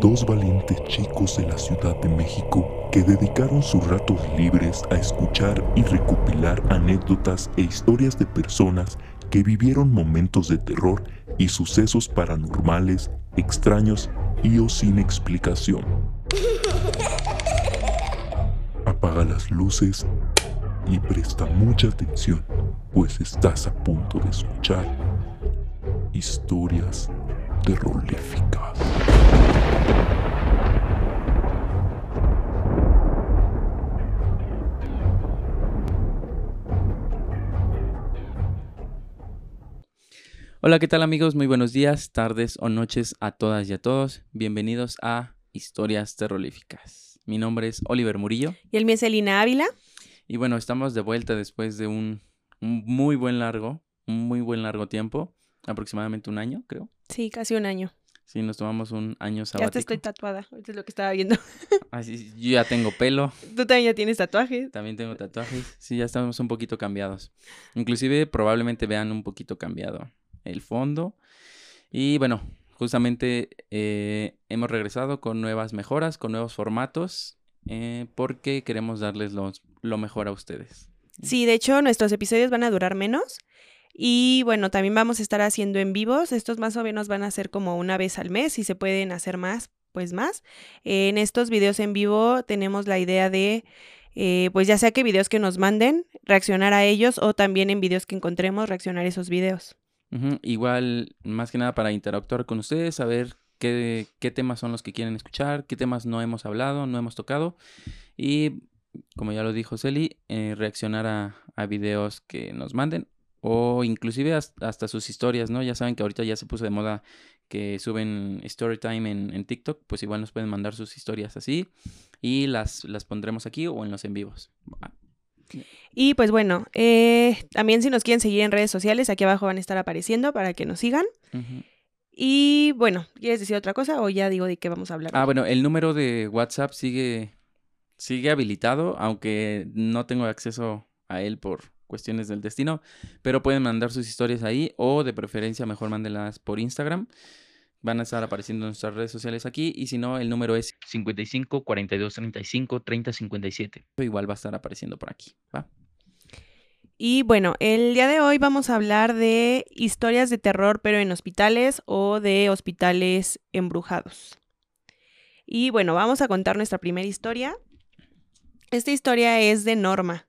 dos valientes chicos de la Ciudad de México que dedicaron sus ratos libres a escuchar y recopilar anécdotas e historias de personas que vivieron momentos de terror y sucesos paranormales, extraños y o sin explicación. Apaga las luces y presta mucha atención, pues estás a punto de escuchar historias terroríficas. Hola, ¿qué tal amigos? Muy buenos días, tardes o noches a todas y a todos. Bienvenidos a Historias Terroríficas. Mi nombre es Oliver Murillo. Y el mío es Elina Ávila. Y bueno, estamos de vuelta después de un, un muy buen largo, un muy buen largo tiempo, aproximadamente un año, creo. Sí, casi un año. Sí, nos tomamos un año Ya sabático. te estoy tatuada, ahorita es lo que estaba viendo. Así, yo ya tengo pelo, Tú también ya tienes tatuajes. también tengo tatuajes. Sí, ya estamos un poquito cambiados. Inclusive probablemente vean un poquito cambiado el fondo. Y bueno, justamente eh, hemos regresado con nuevas mejoras, con nuevos formatos, eh, porque queremos darles lo mejor a ustedes. Sí, de hecho, nuestros episodios van a durar menos. Y bueno, también vamos a estar haciendo en vivos. Estos más o menos van a ser como una vez al mes. Si se pueden hacer más, pues más. En estos videos en vivo tenemos la idea de, eh, pues ya sea que videos que nos manden, reaccionar a ellos o también en videos que encontremos, reaccionar a esos videos. Igual, más que nada para interactuar con ustedes, saber qué, qué temas son los que quieren escuchar, qué temas no hemos hablado, no hemos tocado. Y, como ya lo dijo Celi, eh, reaccionar a, a videos que nos manden o inclusive has- hasta, sus historias, ¿no? Ya saben que ahorita ya se puso de moda que suben story time en, en TikTok, pues igual nos pueden mandar sus historias así y las, las pondremos aquí o en los en vivos. Y pues bueno, eh, también si nos quieren seguir en redes sociales, aquí abajo van a estar apareciendo para que nos sigan. Y bueno, ¿quieres decir otra cosa o ya digo de qué vamos a hablar? Ah, hoy? bueno, el número de WhatsApp sigue, sigue habilitado, aunque no tengo acceso a él por cuestiones del destino, pero pueden mandar sus historias ahí o de preferencia mejor mándenlas por Instagram. Van a estar apareciendo en nuestras redes sociales aquí y si no, el número es 55 42 35 30 57. Igual va a estar apareciendo por aquí, ¿va? Y bueno, el día de hoy vamos a hablar de historias de terror, pero en hospitales o de hospitales embrujados. Y bueno, vamos a contar nuestra primera historia. Esta historia es de Norma.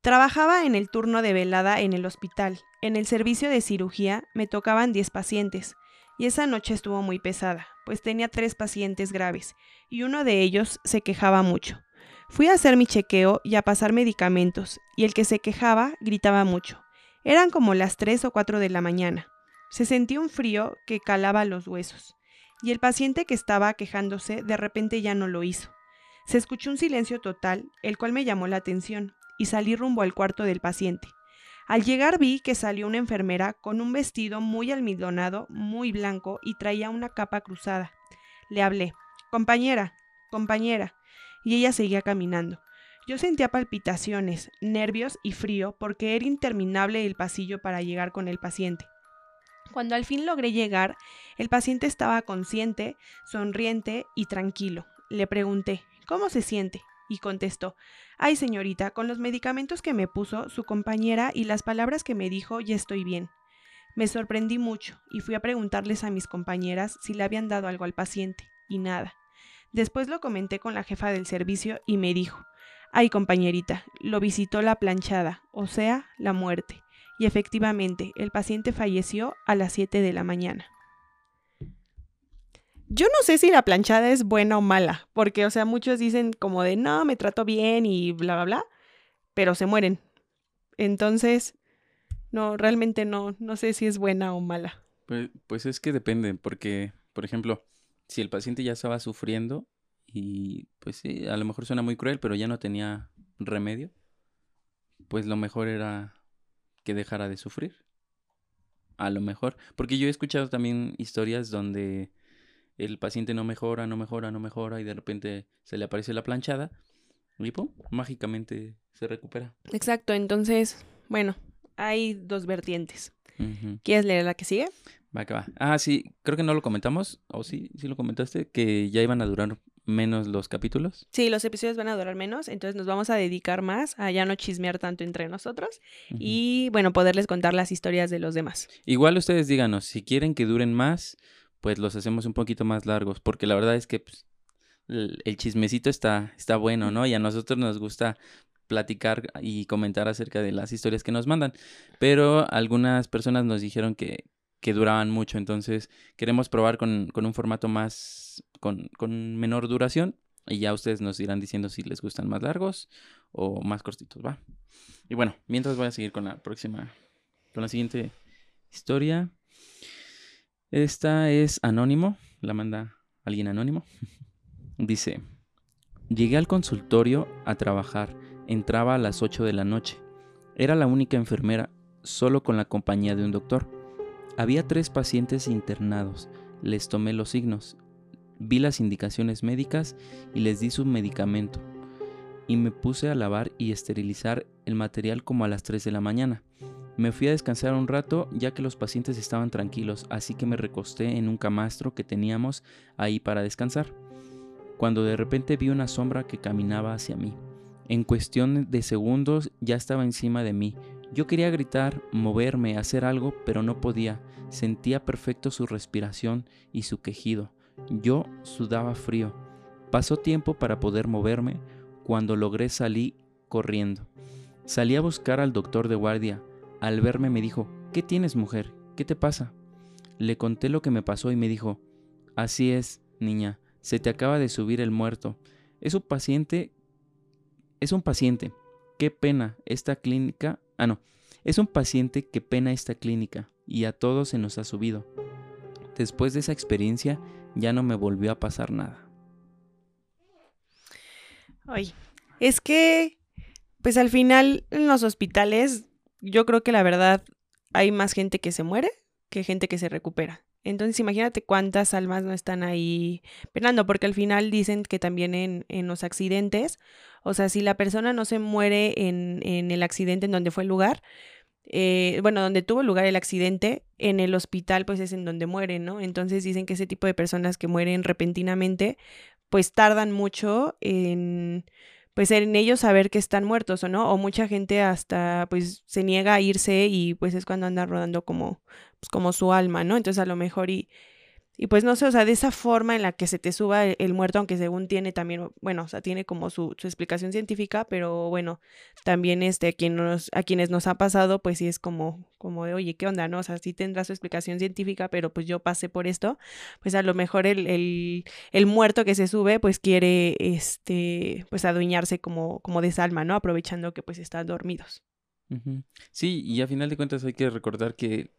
Trabajaba en el turno de velada en el hospital. En el servicio de cirugía me tocaban 10 pacientes y esa noche estuvo muy pesada, pues tenía tres pacientes graves y uno de ellos se quejaba mucho. Fui a hacer mi chequeo y a pasar medicamentos, y el que se quejaba gritaba mucho. Eran como las 3 o 4 de la mañana. Se sentía un frío que calaba los huesos, y el paciente que estaba quejándose de repente ya no lo hizo. Se escuchó un silencio total, el cual me llamó la atención, y salí rumbo al cuarto del paciente. Al llegar vi que salió una enfermera con un vestido muy almidonado, muy blanco, y traía una capa cruzada. Le hablé, compañera, compañera, y ella seguía caminando. Yo sentía palpitaciones, nervios y frío porque era interminable el pasillo para llegar con el paciente. Cuando al fin logré llegar, el paciente estaba consciente, sonriente y tranquilo. Le pregunté, ¿cómo se siente? Y contestó, ay señorita, con los medicamentos que me puso su compañera y las palabras que me dijo ya estoy bien. Me sorprendí mucho y fui a preguntarles a mis compañeras si le habían dado algo al paciente, y nada. Después lo comenté con la jefa del servicio y me dijo, ay compañerita, lo visitó la planchada, o sea, la muerte. Y efectivamente, el paciente falleció a las 7 de la mañana. Yo no sé si la planchada es buena o mala, porque, o sea, muchos dicen como de, no, me trato bien y bla, bla, bla, pero se mueren. Entonces, no, realmente no, no sé si es buena o mala. Pues, pues es que depende, porque, por ejemplo, si el paciente ya estaba sufriendo y pues sí, a lo mejor suena muy cruel, pero ya no tenía remedio, pues lo mejor era que dejara de sufrir. A lo mejor, porque yo he escuchado también historias donde el paciente no mejora, no mejora, no mejora y de repente se le aparece la planchada y pum, mágicamente se recupera. Exacto, entonces, bueno, hay dos vertientes. Ujú. ¿Quieres leer la que sigue? Va que va. Ah, sí, creo que no lo comentamos. O sí, sí lo comentaste, que ya iban a durar menos los capítulos. Sí, los episodios van a durar menos, entonces nos vamos a dedicar más a ya no chismear tanto entre nosotros y, bueno, poderles contar las historias de los demás. Igual ustedes díganos, si quieren que duren más, pues los hacemos un poquito más largos, porque la verdad es que pues, el, el chismecito está, está bueno, ¿no? Y a nosotros nos gusta platicar y comentar acerca de las historias que nos mandan, pero algunas personas nos dijeron que, que duraban mucho, entonces queremos probar con, con un formato más, con, con menor duración, y ya ustedes nos irán diciendo si les gustan más largos o más cortitos, ¿va? Y bueno, mientras voy a seguir con la próxima, con la siguiente historia. Esta es anónimo, la manda alguien anónimo. Dice, llegué al consultorio a trabajar, entraba a las 8 de la noche. Era la única enfermera, solo con la compañía de un doctor. Había tres pacientes internados, les tomé los signos, vi las indicaciones médicas y les di su medicamento. Y me puse a lavar y esterilizar el material como a las 3 de la mañana. Me fui a descansar un rato ya que los pacientes estaban tranquilos, así que me recosté en un camastro que teníamos ahí para descansar. Cuando de repente vi una sombra que caminaba hacia mí. En cuestión de segundos ya estaba encima de mí. Yo quería gritar, moverme, hacer algo, pero no podía. Sentía perfecto su respiración y su quejido. Yo sudaba frío. Pasó tiempo para poder moverme. Cuando logré salí corriendo. Salí a buscar al doctor de guardia. Al verme me dijo, ¿qué tienes mujer? ¿Qué te pasa? Le conté lo que me pasó y me dijo, así es, niña, se te acaba de subir el muerto. Es un paciente... Es un paciente. Qué pena esta clínica... Ah, no. Es un paciente que pena esta clínica y a todos se nos ha subido. Después de esa experiencia ya no me volvió a pasar nada. Ay, es que, pues al final en los hospitales, yo creo que la verdad hay más gente que se muere que gente que se recupera. Entonces imagínate cuántas almas no están ahí penando, porque al final dicen que también en, en los accidentes, o sea, si la persona no se muere en, en el accidente en donde fue el lugar, eh, bueno, donde tuvo lugar el accidente, en el hospital pues es en donde mueren, ¿no? Entonces dicen que ese tipo de personas que mueren repentinamente, pues tardan mucho en pues en ellos saber que están muertos o no, o mucha gente hasta pues se niega a irse y pues es cuando anda rodando como pues, como su alma, ¿no? Entonces a lo mejor y y pues no sé, o sea, de esa forma en la que se te suba el, el muerto, aunque según tiene también, bueno, o sea, tiene como su, su explicación científica, pero bueno, también este, a, quienes nos ha pasado, pues sí es como, como de, oye, ¿qué onda, no? O sea, sí tendrá su explicación científica, pero pues yo pasé por esto, pues a lo mejor el, el, el muerto que se sube, pues quiere, este, pues adueñarse como, como de esa alma, ¿no? Aprovechando que pues están dormidos. Sí, y a final de cuentas hay que recordar que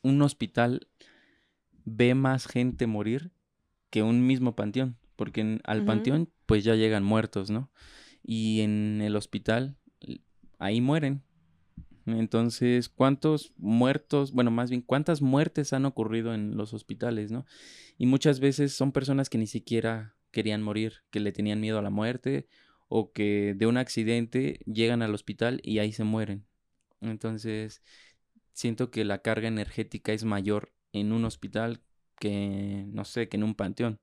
un hospital ve más gente morir que un mismo panteón, porque en- al panteón pues ya llegan muertos, ¿no? Y en el hospital ahí mueren. Entonces, ¿cuántos muertos, bueno, más bien, cuántas muertes han ocurrido en los hospitales, ¿no? Y muchas veces son personas que ni siquiera querían morir, que le tenían miedo a la muerte o que de un accidente llegan al hospital y ahí se mueren. Entonces, siento que la carga energética es mayor en un hospital que, no sé, que en un panteón.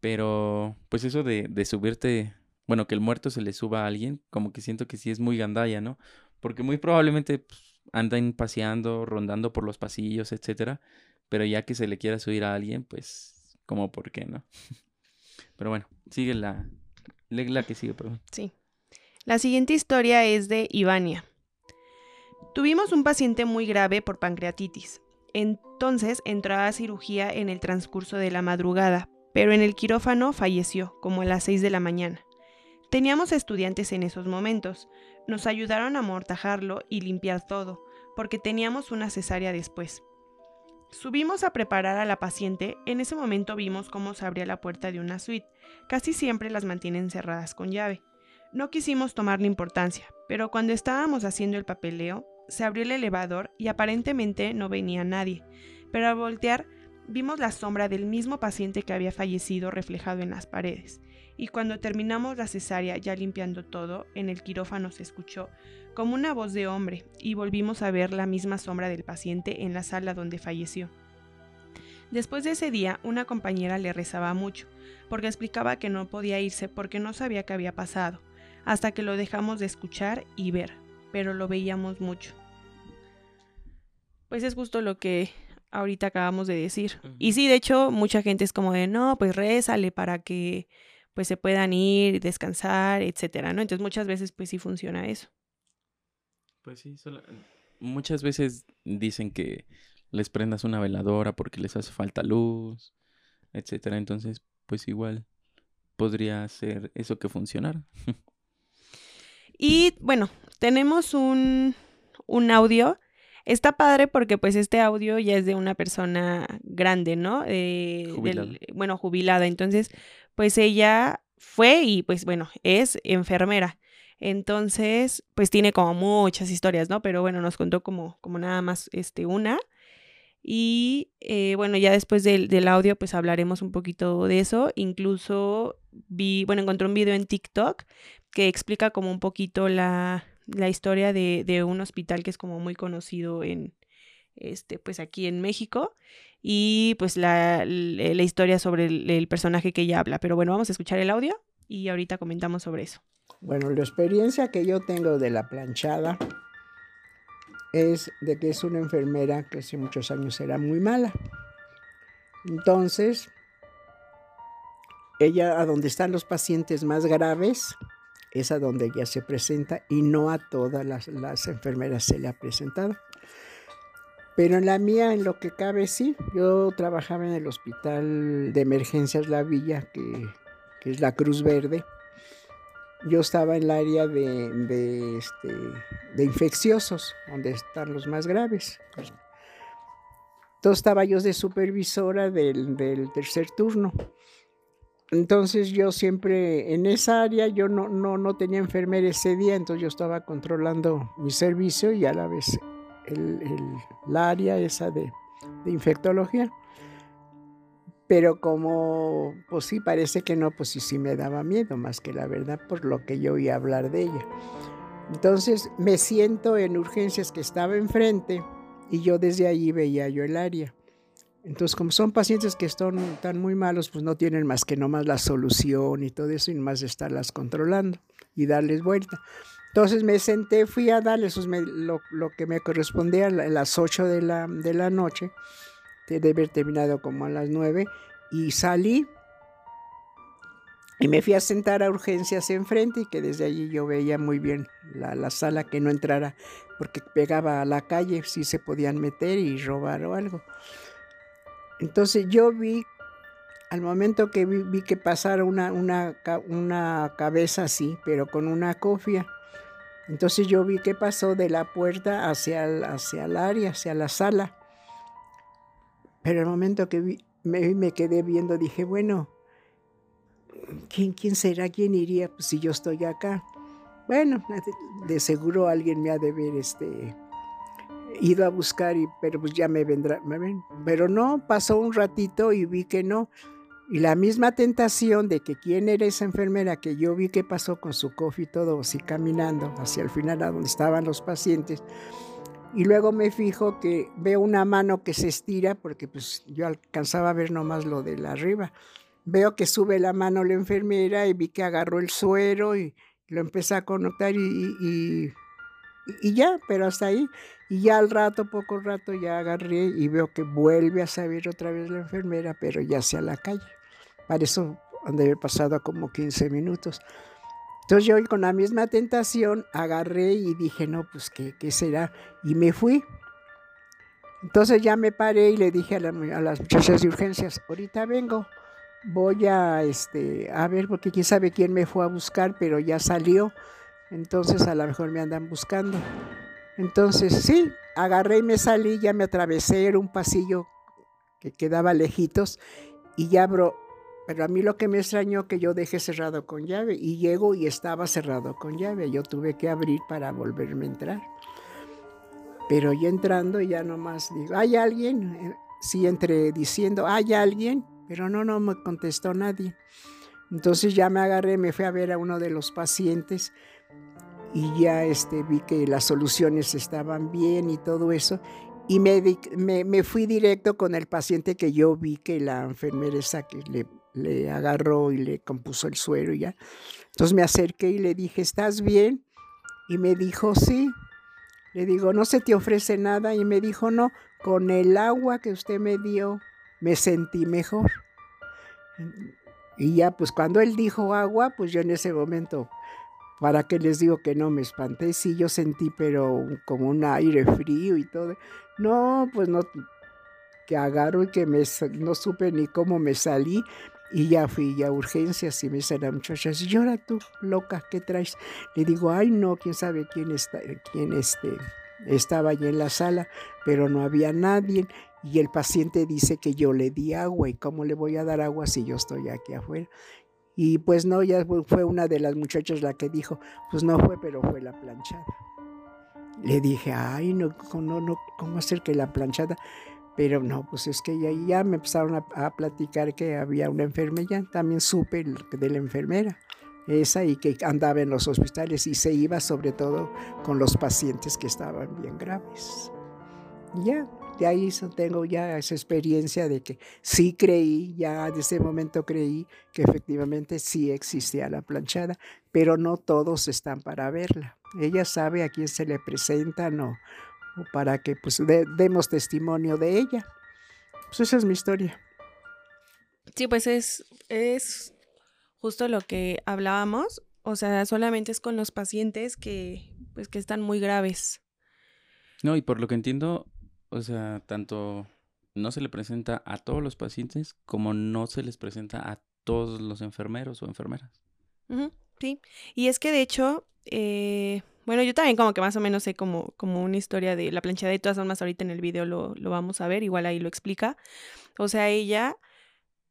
Pero, pues eso de, de subirte, bueno, que el muerto se le suba a alguien, como que siento que sí es muy gandalla, ¿no? Porque muy probablemente pues, andan paseando, rondando por los pasillos, etcétera. Pero ya que se le quiera subir a alguien, pues, como por qué, ¿no? Pero bueno, sigue la, la que sigue, perdón. Sí. La siguiente historia es de Ivania. Tuvimos un paciente muy grave por pancreatitis. Entonces entró a cirugía en el transcurso de la madrugada, pero en el quirófano falleció, como a las 6 de la mañana. Teníamos estudiantes en esos momentos. Nos ayudaron a amortajarlo y limpiar todo, porque teníamos una cesárea después. Subimos a preparar a la paciente, en ese momento vimos cómo se abría la puerta de una suite. Casi siempre las mantienen cerradas con llave. No quisimos tomarle importancia, pero cuando estábamos haciendo el papeleo, se abrió el elevador y aparentemente no venía nadie. Pero al voltear, vimos la sombra del mismo paciente que había fallecido reflejado en las paredes. y cuando terminamos la cesárea ya limpiando todo, en el quirófano se escuchó como una voz de hombre y volvimos a ver la misma sombra del paciente en la sala donde falleció. Después de ese día, una compañera le rezaba mucho, porque explicaba que no podía irse porque no sabía qué había pasado, hasta que lo dejamos de escuchar y ver, pero lo veíamos mucho. Pues es justo lo que ahorita acabamos de decir. Y sí, de hecho, mucha gente es como de, no, pues rézale para que pues se puedan ir, descansar, etcétera, ¿no? Entonces muchas veces pues sí funciona eso. Pues sí, muchas veces dicen que les prendas una veladora porque les hace falta luz, etcétera. Entonces, pues igual podría ser eso que funcionara. y bueno, tenemos un, un audio. Está padre porque pues este audio ya es de una persona grande, ¿no? Eh, bueno, jubilada. Entonces, pues ella fue y pues bueno, es enfermera. Entonces, pues tiene como muchas historias, ¿no? Pero bueno, nos contó como, como nada más este, una. Y eh, bueno, ya después del, del, audio, pues hablaremos un poquito de eso. Incluso vi, bueno, encontré un video en TikTok que explica como un poquito la, la historia de, de, un hospital que es como muy conocido en, este, pues aquí en México y pues la, la historia sobre el, personaje que ella habla. Pero bueno, vamos a escuchar el audio y ahorita comentamos sobre eso. Bueno, la experiencia que yo tengo de la planchada es de que es una enfermera que hace muchos años era muy mala. Entonces, ella a donde están los pacientes más graves es a donde ella se presenta y no a todas las, enfermeras se le ha presentado. Pero en la mía, en lo que cabe, sí. Yo trabajaba en el hospital de emergencias La Villa, que, es la Cruz Verde. Yo estaba en el área de, este, de infecciosos, donde están los más graves. Entonces estaba yo de supervisora del, tercer turno. Entonces yo siempre en esa área yo no, no, no tenía enfermera ese día, entonces yo estaba controlando mi servicio y a la vez el, área esa de, infectología. Pero como, pues sí, parece que no, pues sí, sí me daba miedo, más que la verdad por lo que yo oía hablar de ella. Entonces me siento en urgencias que estaba enfrente y yo desde allí veía yo el área. Entonces, como son pacientes que están, están muy malos, pues no tienen más que nomás la solución y todo eso, y más estarlas controlando y darles vuelta. Entonces me senté, fui a darle lo, que me correspondía a las 8 de la, de la noche, debe haber terminado como a las 9, y salí y me fui a sentar a urgencias enfrente y que desde allí yo veía muy bien la, la, sala que no entrara porque pegaba a la calle, si se podían meter y robar o algo. Entonces yo vi, al momento que vi, que pasara una, una, una cabeza así, pero con una cofia, entonces yo vi que pasó de la puerta hacia el, hacia el área, hacia la sala. Pero el momento que vi, me, me, quedé viendo, dije, bueno, ¿quién, ¿quién será? ¿Quién iría pues, si yo estoy acá? Bueno, de, seguro alguien me ha de ver este, ido a buscar, y, pero pues ya me vendrá. Me ven. Pero no, pasó un ratito y vi que no. Y la misma tentación de que quién era esa enfermera que yo vi que pasó con su coffee y todo así caminando hacia el final a donde estaban los pacientes. Y luego me fijo que veo una mano que se estira, porque pues yo alcanzaba a ver nomás lo de la arriba. Veo que sube la mano la enfermera y vi que agarró el suero y lo empecé a conectar y, y, y ya, pero hasta ahí. Y ya al rato, poco rato, ya agarré y veo que vuelve a salir otra vez la enfermera, pero ya hacia la calle. Para eso han de haber pasado como 15 minutos. Entonces yo con la misma tentación agarré y dije, no, pues ¿qué, qué será? Y me fui. Entonces ya me paré y le dije a, a, las muchachas de urgencias, ahorita vengo, voy a, este, a ver, porque quién sabe quién me fue a buscar, pero ya salió, entonces a lo mejor me andan buscando. Entonces sí, agarré y me salí, ya me atravesé, era un pasillo que quedaba lejitos y ya abro, pero a mí lo que me extrañó que yo dejé cerrado con llave y llego y estaba cerrado con llave. Yo tuve que abrir para volverme a entrar. Pero ya entrando ya nomás digo, ¿hay alguien? Sí, entre diciendo, ¿hay alguien? Pero no, no me contestó nadie. Entonces ya me agarré, me fui a ver a uno de los pacientes y ya este, vi que las soluciones estaban bien y todo eso. Y me, me, fui directo con el paciente que yo vi que la enfermera esa que le, le agarró y le compuso el suero y ya. Entonces me acerqué y le dije, ¿estás bien? Y me dijo, sí. Le digo, ¿no se te ofrece nada? Y me dijo, no, con el agua que usted me dio me sentí mejor. Y ya, pues cuando él dijo agua, pues yo en ese momento, ¿para qué les digo que no me espanté? Sí, yo sentí, pero como un aire frío y todo. No, pues no, que agarro y que me, no supe ni cómo me salí. Y ya fui a urgencias y me dice la muchacha, y ahora tú, loca, ¿qué traes? Le digo, ay no, quién sabe quién está, quién este, estaba allí en la sala, pero no había nadie. Y el paciente dice que yo le di agua y cómo le voy a dar agua si yo estoy aquí afuera. Y pues no, ya fue una de las muchachas la que dijo, pues no fue, pero fue la planchada. Le dije, ay, no, no, no, ¿cómo hacer que la planchada? Pero no, pues es que ya, ya me empezaron a, platicar que había una enfermera, también supe de la enfermera, esa y que andaba en los hospitales y se iba sobre todo con los pacientes que estaban bien graves. Ya, de ahí tengo ya esa experiencia de que sí creí, ya de ese momento creí que efectivamente sí existía la planchada, pero no todos están para verla. Ella sabe a quién se le presentan o, para que pues demos testimonio de ella. Pues esa es mi historia. Sí, pues es, es justo lo que hablábamos. O sea, solamente es con los pacientes que, pues, que están muy graves. No, y por lo que entiendo, o sea, tanto no se le presenta a todos los pacientes como no se les presenta a todos los enfermeros o enfermeras. sí, y es que de hecho, eh, bueno, yo también como que más o menos sé como, como una historia de la planchada de todas formas ahorita en el video lo, lo vamos a ver, igual ahí lo explica. O sea, ella,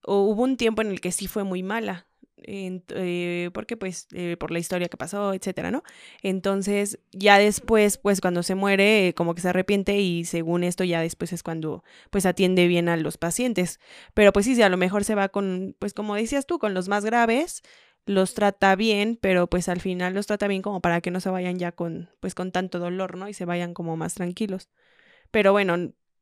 hubo un tiempo en el que sí fue muy mala, eh, porque pues eh, por la historia que pasó, etcétera, ¿no? Entonces ya después, pues cuando se muere, como que se arrepiente y según esto ya después es cuando pues atiende bien a los pacientes. Pero pues sí, sí, a lo mejor se va con, pues como decías tú, con los más graves, los trata bien, pero pues al final los trata bien como para que no se vayan ya con, pues con tanto dolor, ¿no? Y se vayan como más tranquilos. Pero bueno,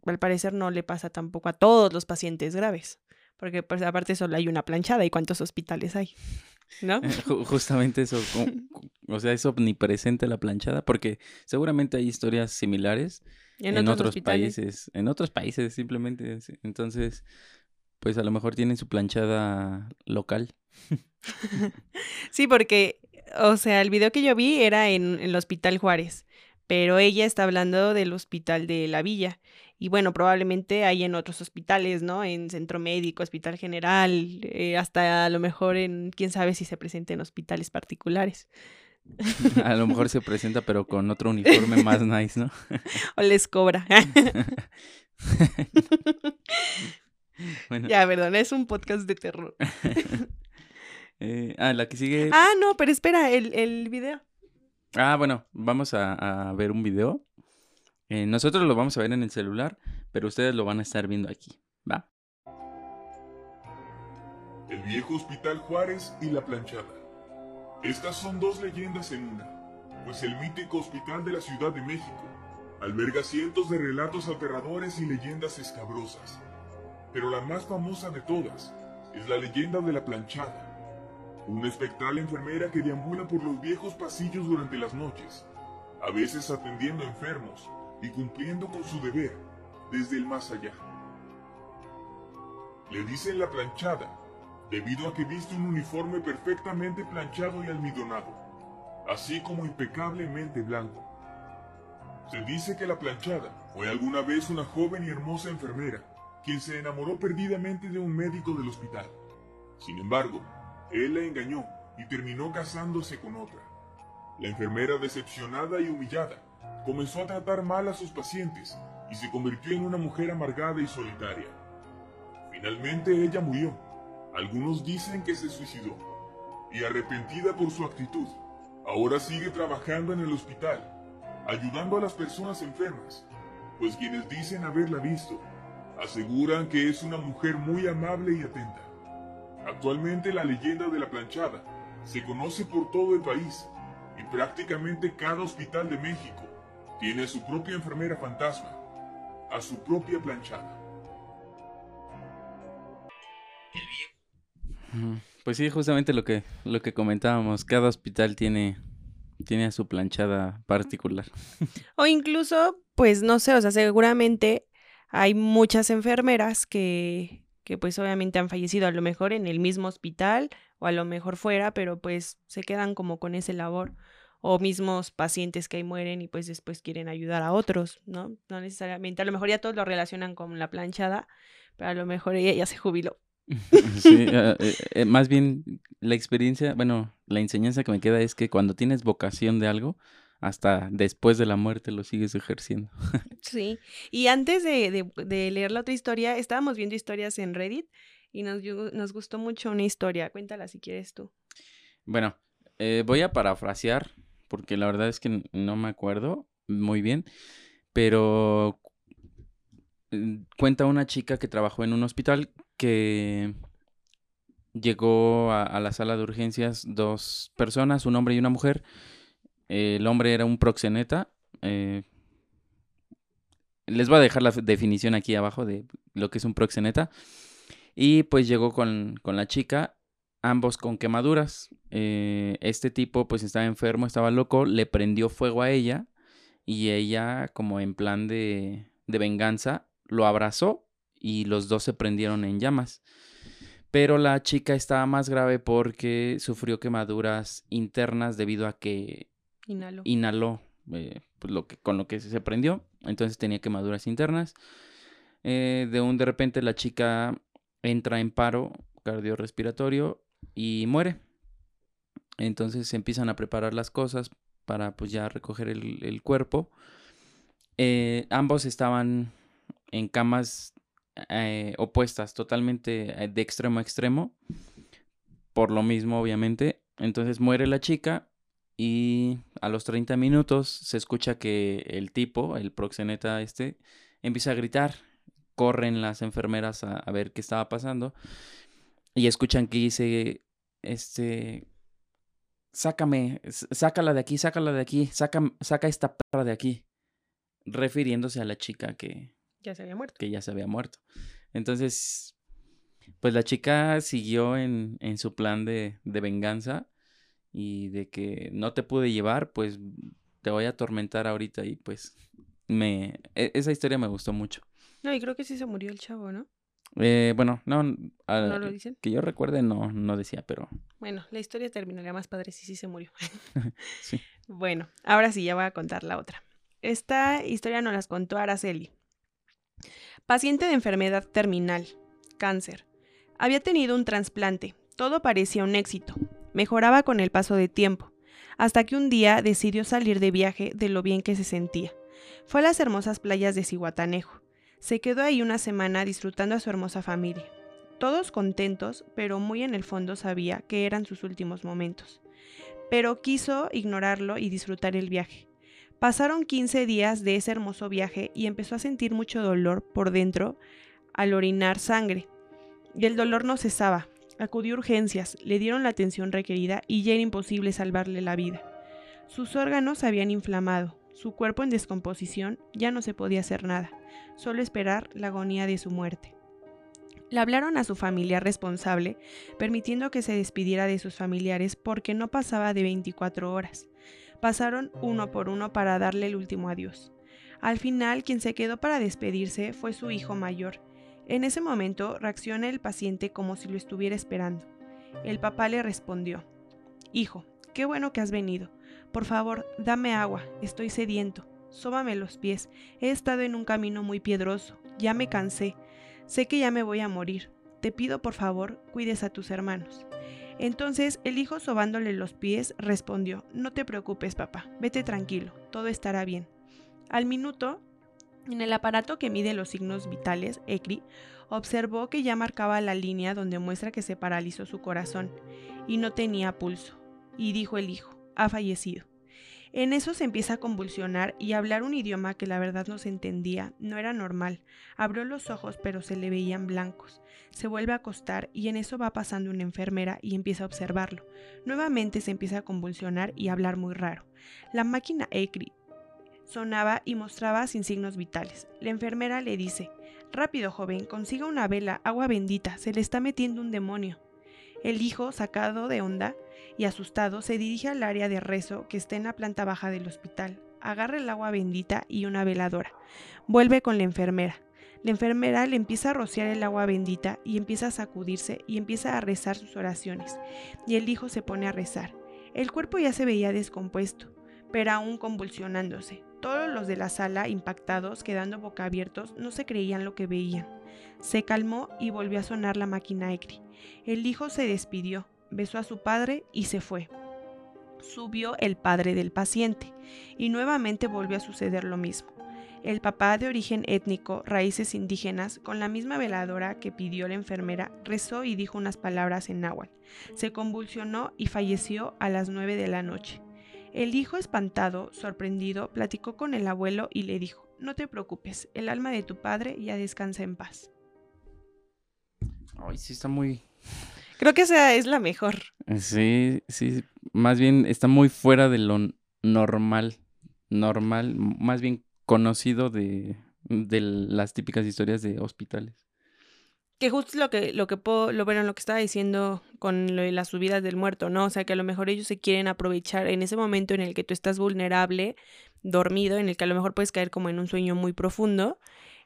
al parecer no le pasa tampoco a todos los pacientes graves. Porque pues aparte solo hay una planchada y cuántos hospitales hay, ¿no? Justamente eso, o sea, es omnipresente la planchada, porque seguramente hay historias similares en, otros, países, en otros países simplemente. Entonces, pues a lo mejor tienen su planchada local. sí, porque, o sea, el video que yo vi era en, en el Hospital Juárez, pero ella está hablando del Hospital de la Villa. Y bueno, probablemente hay en otros hospitales, ¿no? En centro médico, hospital general, eh, hasta a lo mejor en, quién sabe si se presenta en hospitales particulares. A lo mejor se presenta, pero con otro uniforme más nice, ¿no? O les cobra. Ya, perdón, es un podcast de terror. Eh, ah, la que sigue. Ah, no, pero espera, el, el video. Ah, bueno, vamos a, a ver un video eh, nosotros lo vamos a ver en el celular, pero ustedes lo van a estar viendo aquí, ¿va? El viejo Hospital Juárez y la planchada. Estas son dos leyendas en una, pues el mítico Hospital de la Ciudad de México alberga cientos de relatos aterradores y leyendas escabrosas. Pero la más famosa de todas es la leyenda de la planchada, una espectral enfermera que deambula por los viejos pasillos durante las noches, a veces atendiendo enfermos, y cumpliendo con su deber desde el más allá. Le dicen la planchada, debido a que viste un uniforme perfectamente planchado y almidonado, así como impecablemente blanco. Se dice que la planchada fue alguna vez una joven y hermosa enfermera, quien se enamoró perdidamente de un médico del hospital. Sin embargo, él la engañó y terminó casándose con otra. La enfermera decepcionada y humillada comenzó a tratar mal a sus pacientes y se convirtió en una mujer amargada y solitaria. Finalmente ella murió. Algunos dicen que se suicidó. Y arrepentida por su actitud, ahora sigue trabajando en el hospital, ayudando a las personas enfermas, pues quienes dicen haberla visto, aseguran que es una mujer muy amable y atenta. Actualmente la leyenda de la planchada se conoce por todo el país y prácticamente cada hospital de México tiene a su propia enfermera fantasma, a su propia planchada. Pues sí, justamente lo que, lo que comentábamos, cada hospital tiene, tiene a su planchada particular. O incluso, pues no sé, o sea, seguramente hay muchas enfermeras que, que pues obviamente han fallecido a lo mejor en el mismo hospital o a lo mejor fuera, pero pues se quedan como con ese labor o mismos pacientes que ahí mueren y pues después quieren ayudar a otros, ¿no? No necesariamente, a lo mejor ya todos lo relacionan con la planchada, pero a lo mejor ella ya se jubiló. sí, eh, eh, eh, más bien la experiencia, bueno, la enseñanza que me queda es que cuando tienes vocación de algo, hasta después de la muerte lo sigues ejerciendo. sí, y antes de, de, leer la otra historia, estábamos viendo historias en Reddit y nos, nos gustó mucho una historia. Cuéntala si quieres tú. Bueno, voy a parafrasear porque la verdad es que no me acuerdo muy bien, pero mm, cuenta una chica que trabajó en un hospital que llegó a, la sala de urgencias dos personas, un hombre y una mujer. el hombre era un proxeneta. Eh, les voy a dejar la definición aquí abajo de lo que es un proxeneta. Y pues llegó con, con la chica ambos con quemaduras. Eh, este tipo pues estaba enfermo, estaba loco, le prendió fuego a ella y ella como en plan de, de venganza lo abrazó y los dos se prendieron en llamas. Pero la chica estaba más grave porque sufrió quemaduras internas debido a que inhaló, eh, pues, lo que, con lo que se prendió. Entonces tenía quemaduras internas. Eh, de un de repente la chica entra en paro cardiorrespiratorio y muere. Entonces se empiezan a preparar las cosas para pues ya recoger el, cuerpo. Eh, ambos estaban en camas eh, opuestas, totalmente eh, de extremo a extremo. Por lo mismo, obviamente. Entonces muere la chica y a los 30 minutos se escucha que el tipo, el proxeneta este, empieza a gritar. Corren las enfermeras a, a ver qué estaba pasando y escuchan que dice, este, sácame, sácala de aquí, sácala de aquí, saca, saca esta perra de aquí, refiriéndose a la chica que ya se había muerto. Que ya se había muerto. Entonces, pues la chica siguió en, en su plan de, de venganza y de que no te pude llevar, pues te voy a atormentar ahorita y pues me e, esa historia me gustó mucho. No, y creo que sí se murió el chavo, ¿no? Eh, bueno, no, ¿No lo dicen? que yo recuerde no, no decía, pero... Bueno, la historia terminaría más padre si sí se murió. sí. Bueno, ahora sí, ya voy a contar la otra. Esta historia nos las contó Araceli. Paciente de enfermedad terminal, cáncer. Había tenido un trasplante, todo parecía un éxito, mejoraba con el paso de tiempo, hasta que un día decidió salir de viaje de lo bien que se sentía. Fue a las hermosas playas de Cihuatanejo. Se quedó ahí una semana disfrutando a su hermosa familia. Todos contentos, pero muy en el fondo sabía que eran sus últimos momentos. Pero quiso ignorarlo y disfrutar el viaje. Pasaron 15 días de ese hermoso viaje y empezó a sentir mucho dolor por dentro al orinar sangre. Y el dolor no cesaba. Acudió a urgencias, le dieron la atención requerida y ya era imposible salvarle la vida. Sus órganos habían inflamado, su cuerpo en descomposición, ya no se podía hacer nada, solo esperar la agonía de su muerte. Le hablaron a su familia responsable, permitiendo que se despidiera de sus familiares porque no pasaba de 24 horas. Pasaron uno por uno para darle el último adiós. Al final, quien se quedó para despedirse fue su hijo mayor. En ese momento reacciona el paciente como si lo estuviera esperando. El papá le respondió, Hijo, qué bueno que has venido. Por favor, dame agua, estoy sediento. Sóbame los pies. He estado en un camino muy piedroso. Ya me cansé. Sé que ya me voy a morir. Te pido por favor, cuides a tus hermanos. Entonces el hijo sobándole los pies respondió, No te preocupes, papá, vete tranquilo, todo estará bien. Al minuto, en el aparato que mide los signos vitales, ECRI, observó que ya marcaba la línea donde muestra que se paralizó su corazón y no tenía pulso. Y dijo el hijo, ha fallecido. En eso se empieza a convulsionar y a hablar un idioma que la verdad no se entendía, no era normal. Abrió los ojos pero se le veían blancos. Se vuelve a acostar y en eso va pasando una enfermera y empieza a observarlo. Nuevamente se empieza a convulsionar y a hablar muy raro. La máquina ECRI sonaba y mostraba sin signos vitales. La enfermera le dice, Rápido, joven, consiga una vela, agua bendita, se le está metiendo un demonio. El hijo, sacado de onda y asustado, se dirige al área de rezo que está en la planta baja del hospital. Agarra el agua bendita y una veladora. Vuelve con la enfermera. La enfermera le empieza a rociar el agua bendita y empieza a sacudirse y empieza a rezar sus oraciones. Y el hijo se pone a rezar. El cuerpo ya se veía descompuesto, pero aún convulsionándose. Todos los de la sala, impactados, quedando boca abiertos, no se creían lo que veían. Se calmó y volvió a sonar la máquina ECRI. El hijo se despidió, besó a su padre y se fue. Subió el padre del paciente y nuevamente volvió a suceder lo mismo. El papá de origen étnico, raíces indígenas, con la misma veladora que pidió la enfermera, rezó y dijo unas palabras en náhuatl. Se convulsionó y falleció a las nueve de la noche. El hijo espantado, sorprendido, platicó con el abuelo y le dijo, no te preocupes, el alma de tu padre ya descansa en paz. Ay, sí está muy... Creo que esa es la mejor. Sí, sí, más bien está muy fuera de lo normal, normal, más bien conocido de, de las típicas historias de hospitales. Que justo lo que, lo que puedo, lo bueno, lo que estaba diciendo con lo de las subidas del muerto, ¿no? O sea, que a lo mejor ellos se quieren aprovechar en ese momento en el que tú estás vulnerable, dormido, en el que a lo mejor puedes caer como en un sueño muy profundo,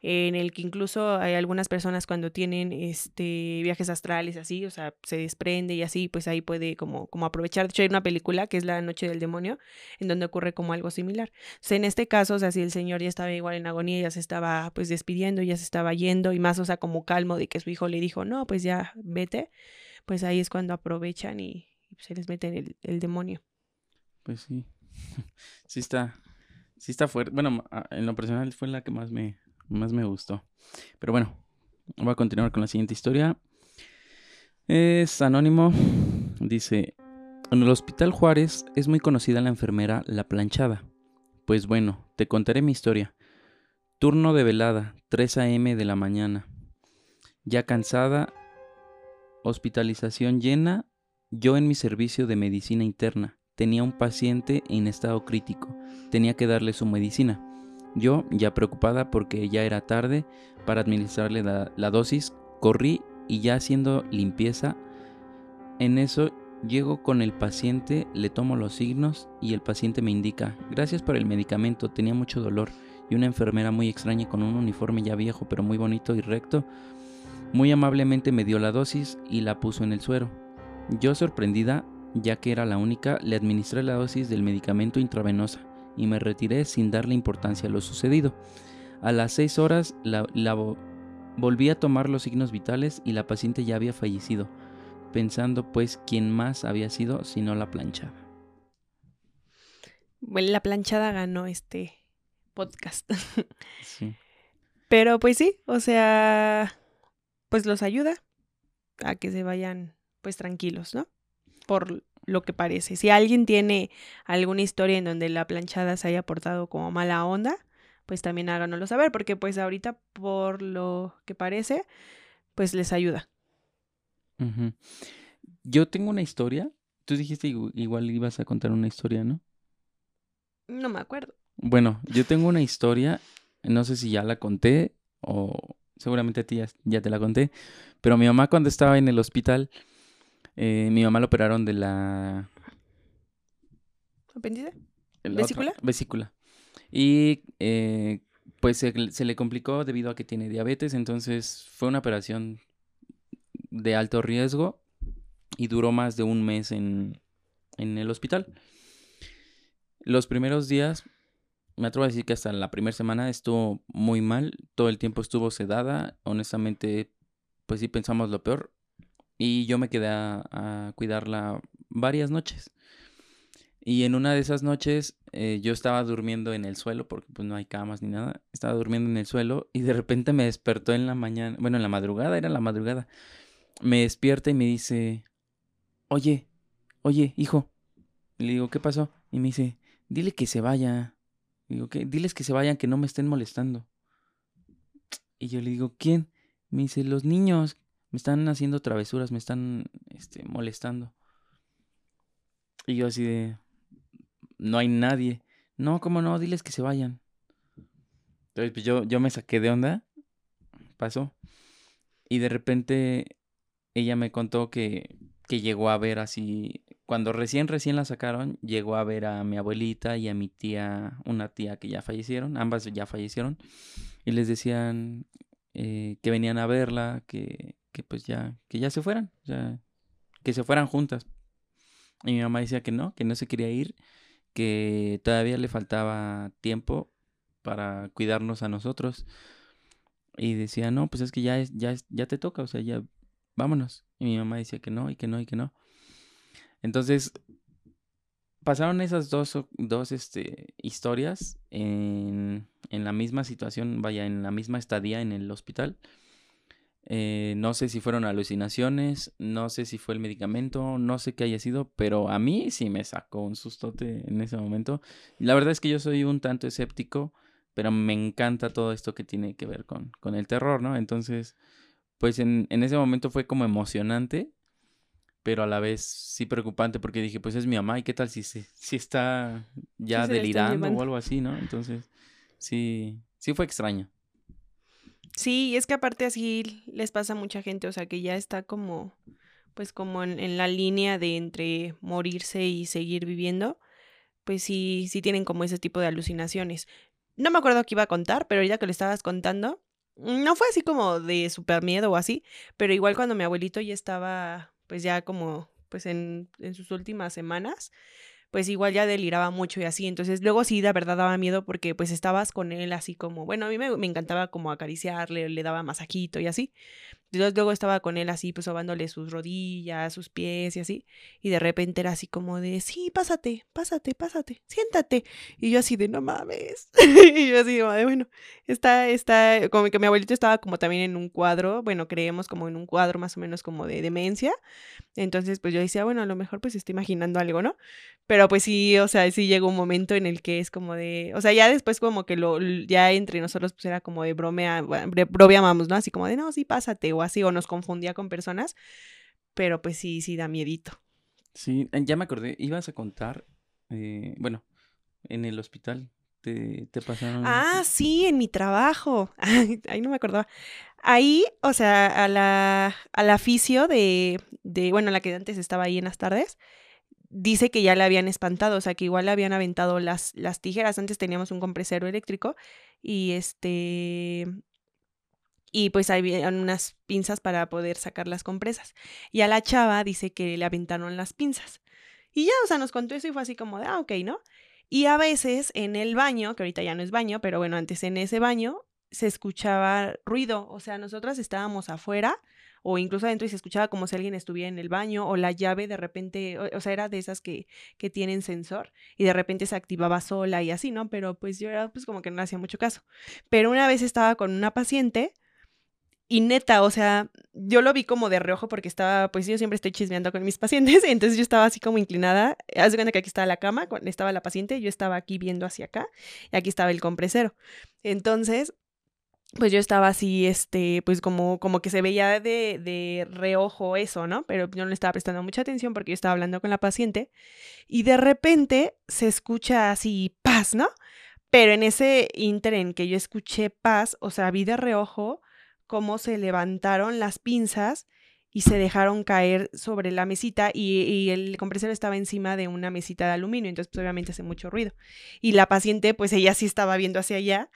en el que incluso hay algunas personas cuando tienen este viajes astrales así, o sea, se desprende y así, pues ahí puede como, como aprovechar. De hecho, hay una película que es La Noche del Demonio, en donde ocurre como algo similar. O en este caso, o sea, si el señor ya estaba igual en agonía, ya se estaba pues despidiendo, ya se estaba yendo, y más, o sea, como calmo de que su hijo le dijo, no, pues ya vete, pues ahí es cuando aprovechan y, se les mete el, el demonio. Pues sí, sí está, sí está fuerte. Bueno, en lo personal fue la que más me, más me gustó. Pero bueno, voy a continuar con la siguiente historia. Es anónimo. Dice, en el Hospital Juárez es muy conocida la enfermera La Planchada. Pues bueno, te contaré mi historia. Turno de velada, 3 a.m. de la mañana. Ya cansada, hospitalización llena, yo en mi servicio de medicina interna. Tenía un paciente en estado crítico. Tenía que darle su medicina. Yo, ya preocupada porque ya era tarde para administrarle la, dosis, corrí y ya haciendo limpieza, en eso llego con el paciente, le tomo los signos y el paciente me indica, gracias por el medicamento, tenía mucho dolor y una enfermera muy extraña con un uniforme ya viejo pero muy bonito y recto, muy amablemente me dio la dosis y la puso en el suero. Yo sorprendida, ya que era la única, le administré la dosis del medicamento intravenosa y me retiré sin darle importancia a lo sucedido. A las seis horas la, volví a tomar los signos vitales y la paciente ya había fallecido, pensando pues quién más había sido sino la planchada. Bueno, la planchada ganó este podcast. Sí. Pero pues sí, o sea, pues los ayuda a que se vayan pues tranquilos, ¿no? Por lo que parece. Si alguien tiene alguna historia en donde la planchada se haya portado como mala onda, pues también háganoslo saber, porque pues ahorita por lo que parece, pues les ayuda. Yo tengo una historia. Tú dijiste igual ibas a contar una historia, ¿no? No me acuerdo. Bueno, yo tengo una historia, no sé si ya la conté o seguramente a ti ya, ya te la conté, pero mi mamá cuando estaba en el hospital, eh, mi mamá la operaron de la... ¿Apéndice? ¿Vesícula? vesícula. Y eh, pues se, le complicó debido a que tiene diabetes, entonces fue una operación de alto riesgo y duró más de un mes en, en el hospital. Los primeros días, me atrevo a decir que hasta la primera semana estuvo muy mal, todo el tiempo estuvo sedada, honestamente, pues sí pensamos lo peor. Y yo me quedé a, cuidarla varias noches. Y en una de esas noches eh, yo estaba durmiendo en el suelo, porque pues no hay camas ni nada. Estaba durmiendo en el suelo y de repente me despertó en la mañana, bueno, en la madrugada, era la madrugada. Me despierta y me dice, oye, oye, hijo. le digo, ¿qué pasó? Y me dice, dile que se vaya. Digo, ¿qué? Diles que se vayan, que no me estén molestando. Y yo le digo, ¿quién? Me dice, los niños me están haciendo travesuras, me están este, molestando. Y yo así de, no hay nadie. No, ¿cómo no? Diles que se vayan. Entonces pues yo, yo me saqué de onda. Pasó. Y de repente ella me contó que, que llegó a ver así, cuando recién, recién la sacaron, llegó a ver a mi abuelita y a mi tía, una tía que ya fallecieron, ambas ya fallecieron, y les decían eh, que venían a verla, que, que pues ya, que ya se fueran, ya, que se fueran juntas. Y mi mamá decía que no, que no se quería ir, que todavía le faltaba tiempo para cuidarnos a nosotros. Y decía, no, pues es que ya, es, ya, ya te toca, o sea, ya vámonos. Y mi mamá decía que no, y que no, y que no. Entonces, pasaron esas dos, dos este, historias en, en, la misma situación, vaya, en la misma estadía en el hospital. Eh, no sé si fueron alucinaciones, no sé si fue el medicamento, no sé qué haya sido, pero a mí sí me sacó un sustote en ese momento. La verdad es que yo soy un tanto escéptico, pero me encanta todo esto que tiene que ver con, con el terror, ¿no? Entonces, pues en, en ese momento fue como emocionante, pero a la vez sí preocupante porque dije, pues es mi mamá y qué tal si, si está ya delirando o algo así, ¿no? Entonces, sí, sí fue extraño. Sí, es que aparte así les pasa a mucha gente, o sea, que ya está como, pues como en, la línea de entre morirse y seguir viviendo, pues sí, sí tienen como ese tipo de alucinaciones. No me acuerdo qué iba a contar, pero ya que lo estabas contando, no fue así como de super miedo o así, pero igual cuando mi abuelito ya estaba, pues ya como, pues en, en sus últimas semanas, pues igual ya deliraba mucho y así. Entonces luego sí, de verdad daba miedo porque pues estabas con él así como, bueno, a mí me, me encantaba como acariciarle, le daba masajito y así. Luego estaba con él así, pues sobándole sus rodillas, sus pies y así. Y de repente era así como de, sí, pásate, pásate, pásate, siéntate. Y yo así de, no mames. y yo así de, bueno, está, está, como que mi abuelito estaba como también en un cuadro, bueno, creemos como en un cuadro más o menos como de demencia. Entonces, pues yo decía, bueno, a lo mejor pues estoy imaginando algo, ¿no? Pero pues sí, o sea, sí llegó un momento en el que es como de, o sea, ya después como que lo, ya entre nosotros pues era como de bromea, bromeábamos, ¿no? Así como de, no, sí, pásate, o así, o nos confundía con personas, pero pues sí, sí da miedito. Sí, ya me acordé, ibas a contar, eh, bueno, en el hospital te, te, pasaron. Ah, sí, en mi trabajo. Ahí no me acordaba. Ahí, o sea, a la, a la fisio de, de, bueno, la que antes estaba ahí en las tardes, dice que ya la habían espantado, o sea, que igual le habían aventado las, las tijeras. Antes teníamos un compresero eléctrico y este, y pues había unas pinzas para poder sacar las compresas. Y a la chava dice que le aventaron las pinzas. Y ya, o sea, nos contó eso y fue así como de, ah, ok, ¿no? Y a veces en el baño, que ahorita ya no es baño, pero bueno, antes en ese baño se escuchaba ruido, o sea, nosotras estábamos afuera o incluso adentro y se escuchaba como si alguien estuviera en el baño o la llave de repente, o, sea, era de esas que, que tienen sensor y de repente se activaba sola y así, ¿no? Pero pues yo era pues como que no hacía mucho caso. Pero una vez estaba con una paciente y neta, o sea, yo lo vi como de reojo porque estaba, pues yo siempre estoy chismeando con mis pacientes, entonces yo estaba así como inclinada, haz de cuenta que aquí estaba la cama, estaba la paciente, yo estaba aquí viendo hacia acá y aquí estaba el compresero. Entonces, pues yo estaba así, este, pues como, como que se veía de, de reojo eso, ¿no? Pero yo no le estaba prestando mucha atención porque yo estaba hablando con la paciente y de repente se escucha así paz, ¿no? Pero en ese inter que yo escuché paz, o sea, vi de reojo cómo se levantaron las pinzas y se dejaron caer sobre la mesita y, el compresor estaba encima de una mesita de aluminio, entonces pues, obviamente hace mucho ruido. Y la paciente, pues ella sí estaba viendo hacia allá.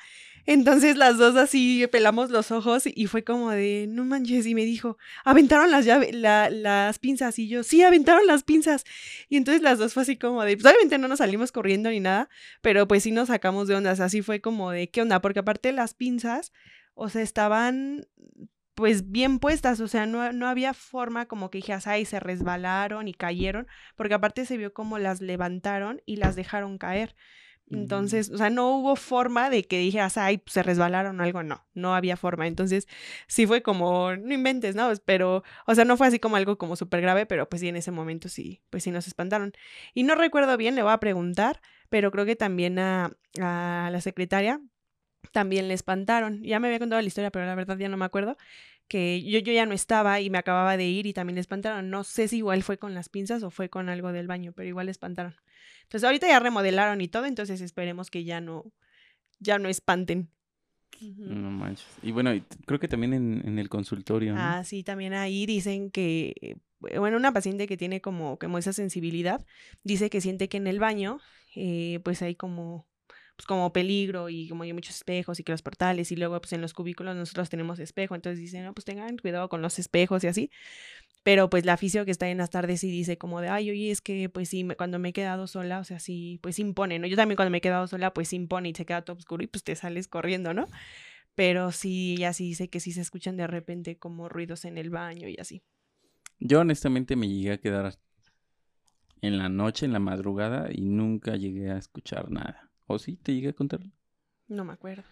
Entonces las dos así pelamos los ojos y fue como de, no manches, y me dijo, aventaron las llaves, las pinzas, y yo, sí, aventaron las pinzas. Y entonces las dos fue así como de, pues obviamente no nos salimos corriendo ni nada, pero pues sí nos sacamos de ondas, así fue como de, ¿qué onda? Porque aparte las pinzas o sea, estaban pues bien puestas, o sea, no, no había forma como que dijeras, ay, se resbalaron y cayeron, porque aparte se vio como las levantaron y las dejaron caer. Mm. Entonces, o sea, no hubo forma de que dijeras, ay, se resbalaron o algo, no, no había forma. Entonces, sí fue como, no inventes, ¿no? Pero, o sea, no fue así como algo como súper grave, pero pues sí, en ese momento sí, pues sí nos espantaron. Y no recuerdo bien, le voy a preguntar, pero creo que también a, a la secretaria también le espantaron. Ya me había contado la historia, pero la verdad ya no me acuerdo. Que yo, yo ya no estaba y me acababa de ir y también le espantaron. No sé si igual fue con las pinzas o fue con algo del baño, pero igual le espantaron. Entonces ahorita ya remodelaron y todo, entonces esperemos que ya no, ya no espanten. No manches. Y bueno, creo que también en, en el consultorio, ¿no? Ah, sí, también ahí dicen que, eh, bueno, una paciente que tiene como, como esa sensibilidad, dice que siente que en el baño, eh, pues hay como, pues como peligro y como hay muchos espejos y que los portales y luego pues en los cubículos nosotros tenemos espejo, entonces dicen, no, pues tengan cuidado con los espejos y así. Pero pues la fisio que está en las tardes sí dice como de, ay, oye, es que pues sí, cuando me he quedado sola, o sea, sí, pues impone, ¿no? Yo también cuando me he quedado sola, pues impone y se queda todo oscuro y pues te sales corriendo, ¿no? Pero sí, ella sí dice que sí se escuchan de repente como ruidos en el baño y así. Yo honestamente me llegué a quedar en la noche, en la madrugada, y nunca llegué a escuchar nada. ¿O sí? ¿Te llegué a contar? No me acuerdo.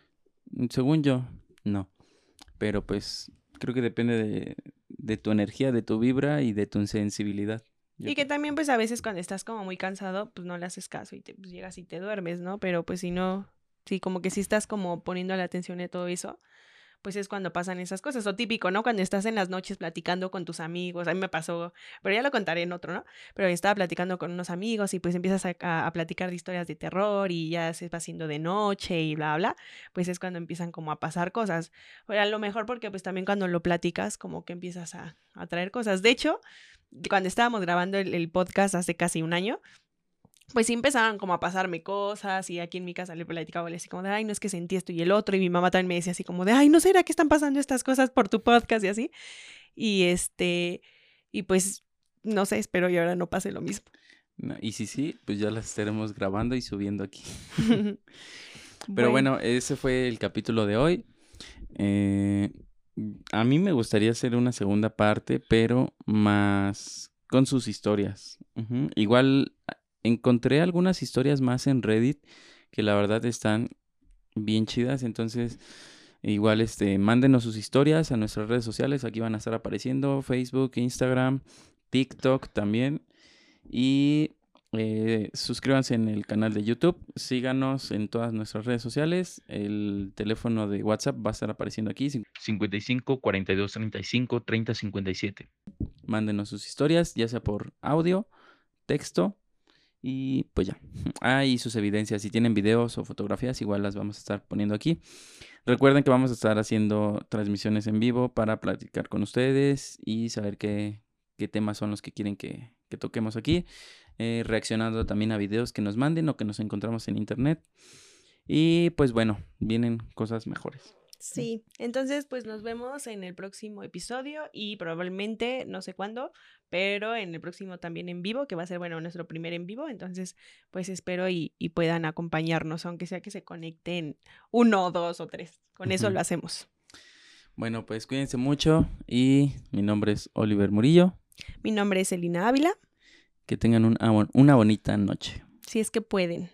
Mm, Según yo, no. Pero pues creo que depende de, de tu energía, de tu vibra y de tu sensibilidad. Yo Y que también pues a veces cuando estás como muy cansado, pues no le haces caso y te pues, llegas y te duermes, ¿no? Pero pues si no, sí, como que si estás como poniendo la atención en todo eso, pues es cuando pasan esas cosas. O típico, ¿no? Cuando estás en las noches platicando con tus amigos, a mí me pasó, pero ya lo contaré en otro, ¿no? Pero estaba platicando con unos amigos y pues empiezas a, platicar de historias de terror y ya se va haciendo de noche y bla, bla, pues es cuando empiezan como a pasar cosas. Pero a lo mejor porque pues también cuando lo platicas como que empiezas a, a traer cosas. De hecho, cuando estábamos grabando el podcast hace casi un año, pues sí empezaban como a pasarme cosas y aquí en mi casa le platicaba así como de, ay, no es que sentí esto y el otro y mi mamá también me decía así como de, ay, no será que están pasando estas cosas por tu podcast y así. Y este, y pues, no sé, espero y ahora no pase lo mismo. No, y si sí, pues ya las estaremos grabando y subiendo aquí. Pero bueno, ese fue el capítulo de hoy. Eh, a mí me gustaría hacer una segunda parte, pero más con sus historias. Igual encontré algunas historias más en Reddit que la verdad están bien chidas. Entonces, igual este, mándenos sus historias a nuestras redes sociales. Aquí van a estar apareciendo Facebook, Instagram, TikTok también. Y eh, suscríbanse en el canal de YouTube, síganos en todas nuestras redes sociales. El teléfono de WhatsApp va a estar apareciendo aquí. cin- 55 42 35 30 57. Mándenos sus historias, ya sea por audio, texto y pues ya. Ah, y sus evidencias. Si tienen videos o fotografías, igual las vamos a estar poniendo aquí. Recuerden que vamos a estar haciendo transmisiones en vivo para platicar con ustedes y saber qué, qué temas son los que quieren que, que toquemos aquí. eh, reaccionando también a videos que nos manden o que nos encontramos en internet. Y pues bueno, vienen cosas mejores. Sí, entonces pues nos vemos en el próximo episodio y probablemente, no sé cuándo, pero en el próximo también en vivo, que va a ser, bueno, nuestro primer en vivo, entonces pues espero y, y puedan acompañarnos, aunque sea que se conecten uno, dos o tres, con eso lo hacemos. Bueno, pues cuídense mucho y mi nombre es Oliver Murillo. Mi nombre es Elina Ávila, Que tengan un- una bonita noche. si es que pueden.